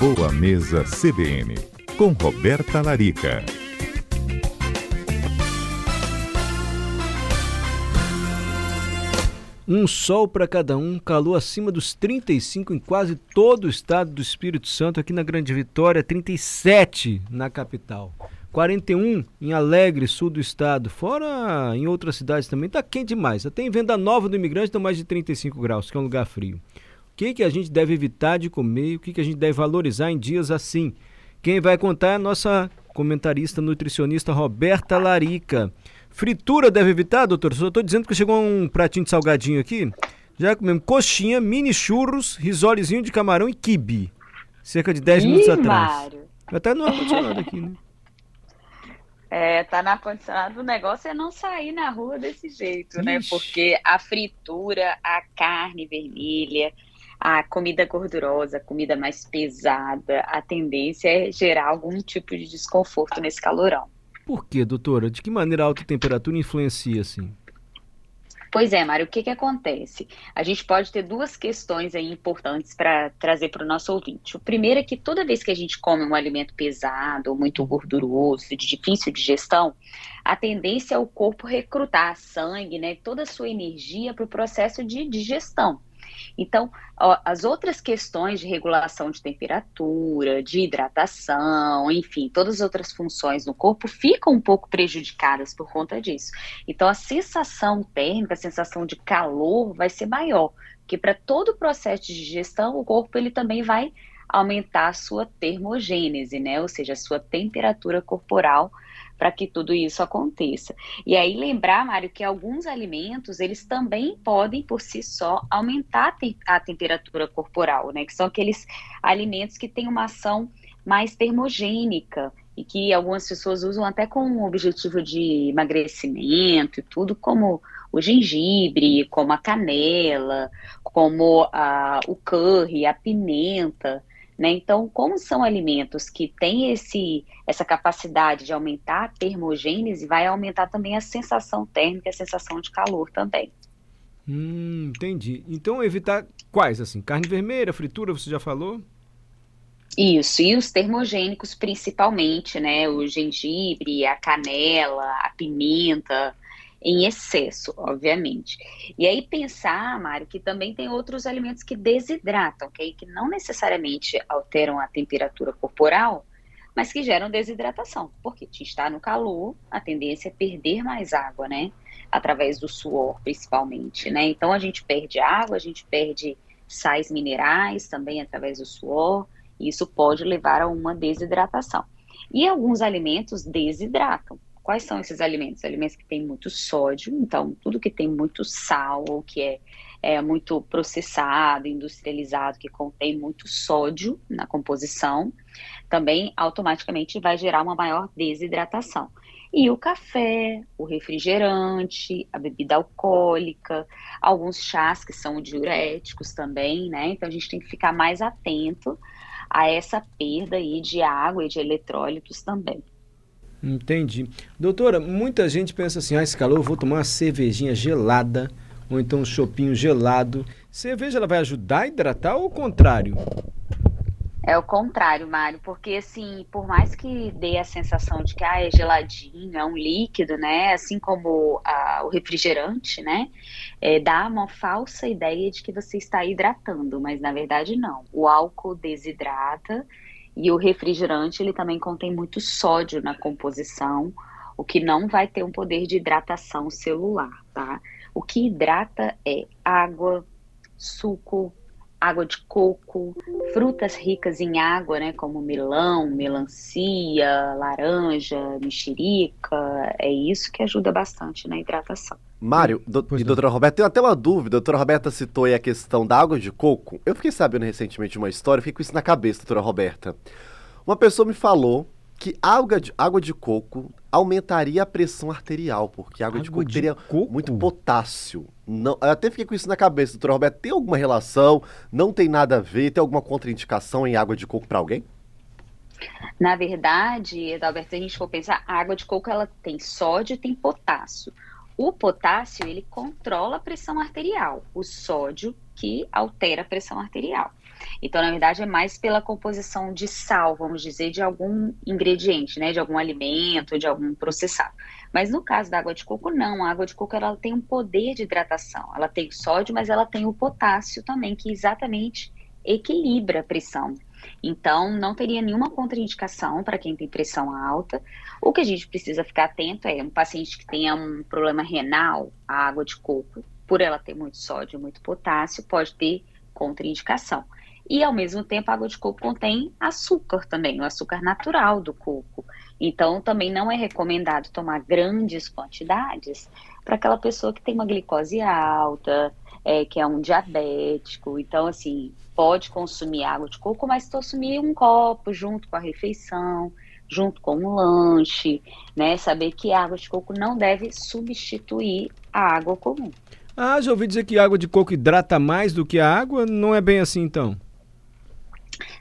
Boa Mesa CBN, com Roberta Larica. Um sol para cada um, calor acima dos 35 em quase todo o estado do Espírito Santo, aqui na Grande Vitória, 37 na capital. 41 em Alegre, sul do estado. Fora em outras cidades também, tá quente demais. Até em Venda Nova do Imigrante dá mais de 35 graus, que é um lugar frio. O que, que a gente deve evitar de comer? O que, que a gente deve valorizar em dias assim? Quem vai contar é a nossa comentarista nutricionista Roberta Larica. Fritura deve evitar, doutor? Só estou dizendo que chegou um pratinho de salgadinho aqui. Já comemos coxinha, mini churros, risolezinho de camarão e quibe. Cerca de 10 Ih, minutos atrás. Mário. Até no ar-condicionado aqui, né? É, tá na condicionado, o negócio é não sair na rua desse jeito, Ixi. né? Porque a fritura, a carne vermelha, a comida gordurosa, a comida mais pesada, a tendência é gerar algum tipo de desconforto nesse calorão. Por quê, doutora? De que maneira a alta temperatura influencia assim? Pois é, Mário, o que, que acontece? A gente pode ter duas questões aí importantes para trazer para o nosso ouvinte. O primeiro é que toda vez que a gente come um alimento pesado, muito gorduroso, de difícil digestão, a tendência é o corpo recrutar sangue, né, toda a sua energia para o processo de digestão. Então, ó, as outras questões de regulação de temperatura, de hidratação, enfim, todas as outras funções no corpo ficam um pouco prejudicadas por conta disso. Então, a sensação térmica, a sensação de calor vai ser maior, porque para todo o processo de digestão, o corpo ele também vai aumentar a sua termogênese, né? Ou seja, a sua temperatura corporal para que tudo isso aconteça. E aí lembrar, Mário, que alguns alimentos, eles também podem por si só aumentar a temperatura corporal, né? Que são aqueles alimentos que têm uma ação mais termogênica e que algumas pessoas usam até com o objetivo de emagrecimento e tudo, como o gengibre, como a canela, como a, o curry, a pimenta, né? Então, como são alimentos que têm esse, essa capacidade de aumentar a termogênese, vai aumentar também a sensação térmica, a sensação de calor também. Hum, entendi. Então, evitar quais, assim? Carne vermelha, fritura, você já falou? Isso, e os termogênicos principalmente, né? O gengibre, a canela, a pimenta, em excesso, obviamente. E aí pensar, Mário, que também tem outros alimentos que desidratam, okay? que não necessariamente alteram a temperatura corporal, mas que geram desidratação, porque te está no calor, a tendência é perder mais água, né? Através do suor, principalmente, né? Então a gente perde água, a gente perde sais minerais também através do suor, e isso pode levar a uma desidratação. E alguns alimentos desidratam, Quais são esses alimentos? Alimentos que têm muito sódio, então tudo que tem muito sal ou que é, é muito processado, industrializado, que contém muito sódio na composição, também automaticamente vai gerar uma maior desidratação. E o café, o refrigerante, a bebida alcoólica, alguns chás que são diuréticos também, né? Então a gente tem que ficar mais atento a essa perda aí de água e de eletrólitos também. Entendi. Doutora, muita gente pensa assim, ah, esse calor vou tomar uma cervejinha gelada, ou então um chopinho gelado. Cerveja ela vai ajudar a hidratar ou o contrário? É o contrário, Mário, porque assim, por mais que dê a sensação de que ah, é geladinho, é um líquido, né? Assim como ah, o refrigerante, né? É, dá uma falsa ideia de que você está hidratando, mas na verdade não. O álcool desidrata e o refrigerante, ele também contém muito sódio na composição, o que não vai ter um poder de hidratação celular, tá? O que hidrata é água, suco, água de coco, frutas ricas em água, né, como melão, melancia, laranja, mexerica, é isso que ajuda bastante na hidratação. Mário do, e doutora Roberta, tenho até uma dúvida. A doutora Roberta citou aí a questão da água de coco. Eu fiquei sabendo recentemente uma história, fiquei com isso na cabeça, doutora Roberta. Uma pessoa me falou que água de, água de coco aumentaria a pressão arterial, porque água, água de coco de teria coco? muito potássio. Não, eu até fiquei com isso na cabeça, doutora Roberta. Tem alguma relação? Não tem nada a ver? Tem alguma contraindicação em água de coco para alguém? Na verdade, Adalberto, se a gente for pensar, a água de coco ela tem sódio e tem potássio. O potássio, ele controla a pressão arterial, o sódio que altera a pressão arterial. Então, na verdade, é mais pela composição de sal, vamos dizer, de algum ingrediente, né, de algum alimento, de algum processado. Mas no caso da água de coco, não. A água de coco ela tem um poder de hidratação. Ela tem sódio, mas ela tem o potássio também, que exatamente equilibra a pressão. Então, não teria nenhuma contraindicação para quem tem pressão alta. O que a gente precisa ficar atento é um paciente que tenha um problema renal, a água de coco, por ela ter muito sódio muito potássio, pode ter contraindicação. E, ao mesmo tempo, a água de coco contém açúcar também, o açúcar natural do coco. Então, também não é recomendado tomar grandes quantidades para aquela pessoa que tem uma glicose alta, é, que é um diabético. Então, assim, pode consumir água de coco, mas consumir um copo junto com a refeição, junto com o lanche, né? Saber que a água de coco não deve substituir a água comum. Ah, já ouvi dizer que a água de coco hidrata mais do que a água. Não é bem assim, então?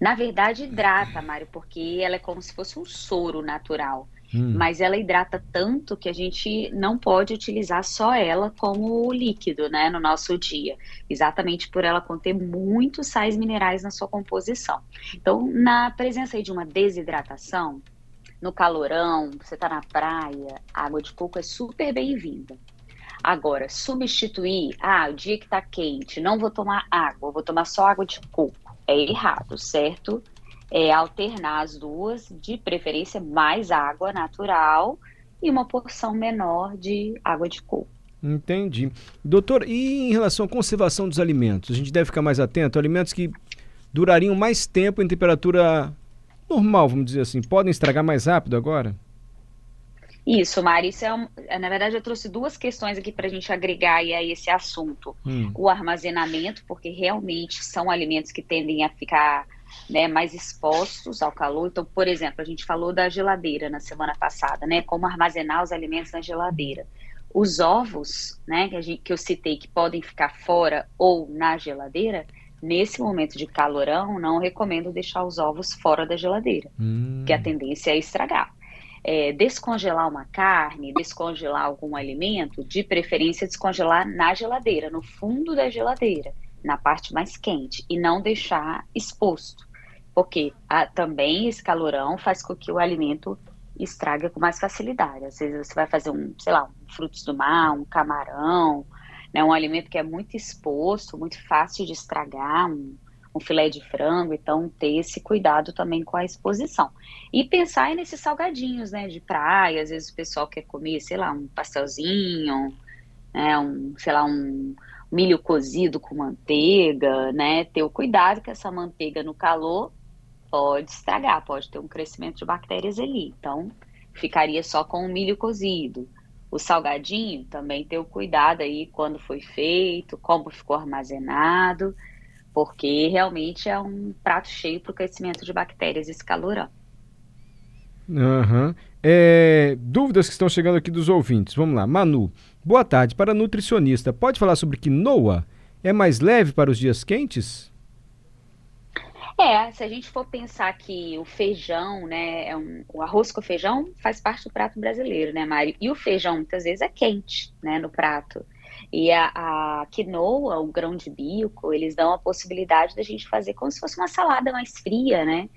Na verdade, hidrata, Mário, porque ela é como se fosse um soro natural. Hum. Mas ela hidrata tanto que a gente não pode utilizar só ela como líquido, né, no nosso dia. Exatamente por ela conter muitos sais minerais na sua composição. Então, na presença de uma desidratação, no calorão, você está na praia, água de coco é super bem-vinda. Agora, substituir, ah, o dia que está quente, não vou tomar água, vou tomar só água de coco é errado, certo? É alternar as duas, de preferência mais água natural e uma porção menor de água de coco. Entendi. Doutor, e em relação à conservação dos alimentos? A gente deve ficar mais atento? Alimentos que durariam mais tempo em temperatura normal, vamos dizer assim, podem estragar mais rápido agora? Isso, Mari, isso é, um, é, na verdade eu trouxe duas questões aqui para a gente agregar aí a esse assunto. Hum. O armazenamento, porque realmente são alimentos que tendem a ficar né, mais expostos ao calor. Então, por exemplo, a gente falou da geladeira na semana passada, né? Como armazenar os alimentos na geladeira. Os ovos, né, que, gente, que eu citei, que podem ficar fora ou na geladeira, nesse momento de calorão, não recomendo deixar os ovos fora da geladeira, Hum. que a tendência é estragar é, descongelar uma carne, descongelar algum alimento, de preferência descongelar na geladeira, no fundo da geladeira, na parte mais quente, e não deixar exposto. Porque a, também esse calorão faz com que o alimento estrague com mais facilidade. Às vezes você vai fazer um, sei lá, um frutos do mar, um camarão, né, um alimento que é muito exposto, muito fácil de estragar, um, um filé de frango, então ter esse cuidado também com a exposição. E pensar nesses salgadinhos, né, de praia, às vezes o pessoal quer comer, sei lá, um pastelzinho, né, um, sei lá, um milho cozido com manteiga, né, ter o cuidado que essa manteiga no calor pode estragar, pode ter um crescimento de bactérias ali, então ficaria só com o milho cozido. O salgadinho também ter o cuidado aí quando foi feito, como ficou armazenado, porque realmente é um prato cheio para o crescimento de bactérias esse calorão. Uhum. É, dúvidas que estão chegando aqui dos ouvintes. Vamos lá. Manu, boa tarde. Para nutricionista, pode falar sobre quinoa? É mais leve para os dias quentes? É, se a gente for pensar que o feijão, né, é um, o arroz com feijão faz parte do prato brasileiro, né, Mário? E o feijão muitas vezes é quente, né, no prato. E a, a quinoa, o grão de bico, eles dão a possibilidade da gente fazer como se fosse uma salada mais fria, né?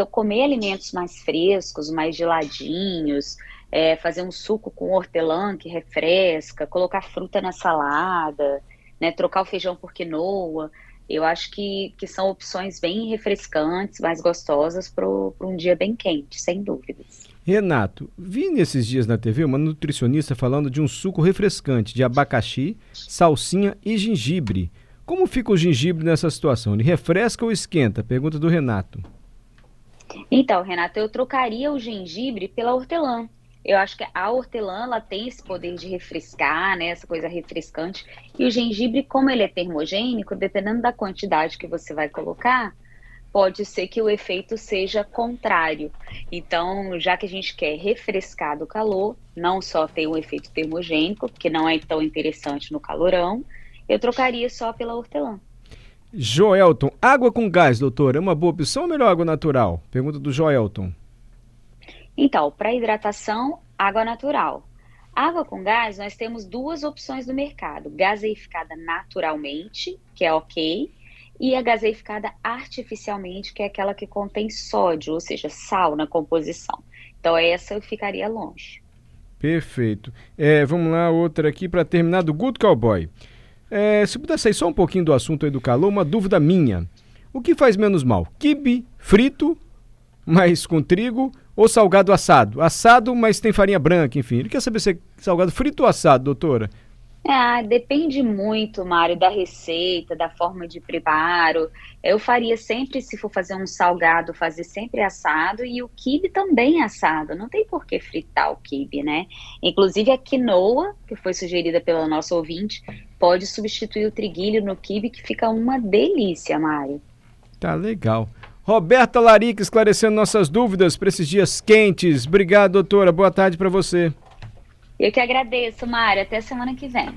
Então, comer alimentos mais frescos, mais geladinhos, é, fazer um suco com hortelã que refresca, colocar fruta na salada, né, trocar o feijão por quinoa. Eu acho que, que são opções bem refrescantes, mais gostosas para um dia bem quente, sem dúvidas. Renato, vi nesses dias na TV uma nutricionista falando de um suco refrescante de abacaxi, salsinha e gengibre. Como fica o gengibre nessa situação? Ele refresca ou esquenta? Pergunta do Renato. Então, Renato, eu trocaria o gengibre pela hortelã. Eu acho que a hortelã ela tem esse poder de refrescar, né, essa coisa refrescante. E o gengibre, como ele é termogênico, dependendo da quantidade que você vai colocar, pode ser que o efeito seja contrário. Então, já que a gente quer refrescar do calor, não só ter um efeito termogênico, que não é tão interessante no calorão, eu trocaria só pela hortelã. Joelton, água com gás, doutor, é uma boa opção ou melhor água natural? Pergunta do Joelton. Então, para hidratação, água natural. Água com gás, nós temos duas opções no mercado: gaseificada naturalmente, que é ok, e a gaseificada artificialmente, que é aquela que contém sódio, ou seja, sal na composição. Então, essa eu ficaria longe. Perfeito. É, vamos lá, outra aqui para terminar do Good Cowboy. É, se pudesse sair só um pouquinho do assunto aí do calor, uma dúvida minha. O que faz menos mal? Quibe frito, mas com trigo, ou salgado assado? Assado, mas tem farinha branca, enfim. Ele quer saber se é salgado frito ou assado, doutora? Ah, depende muito, Mário, da receita, da forma de preparo. Eu faria sempre, se for fazer um salgado, fazer sempre assado e o quibe também assado. Não tem por que fritar o quibe, né? Inclusive a quinoa, que foi sugerida pela nossa ouvinte, pode substituir o triguilho no quibe, que fica uma delícia, Mário. Tá legal. Roberta Larica esclarecendo nossas dúvidas para esses dias quentes. Obrigado, doutora. Boa tarde para você. Eu que agradeço, Mário. Até semana que vem.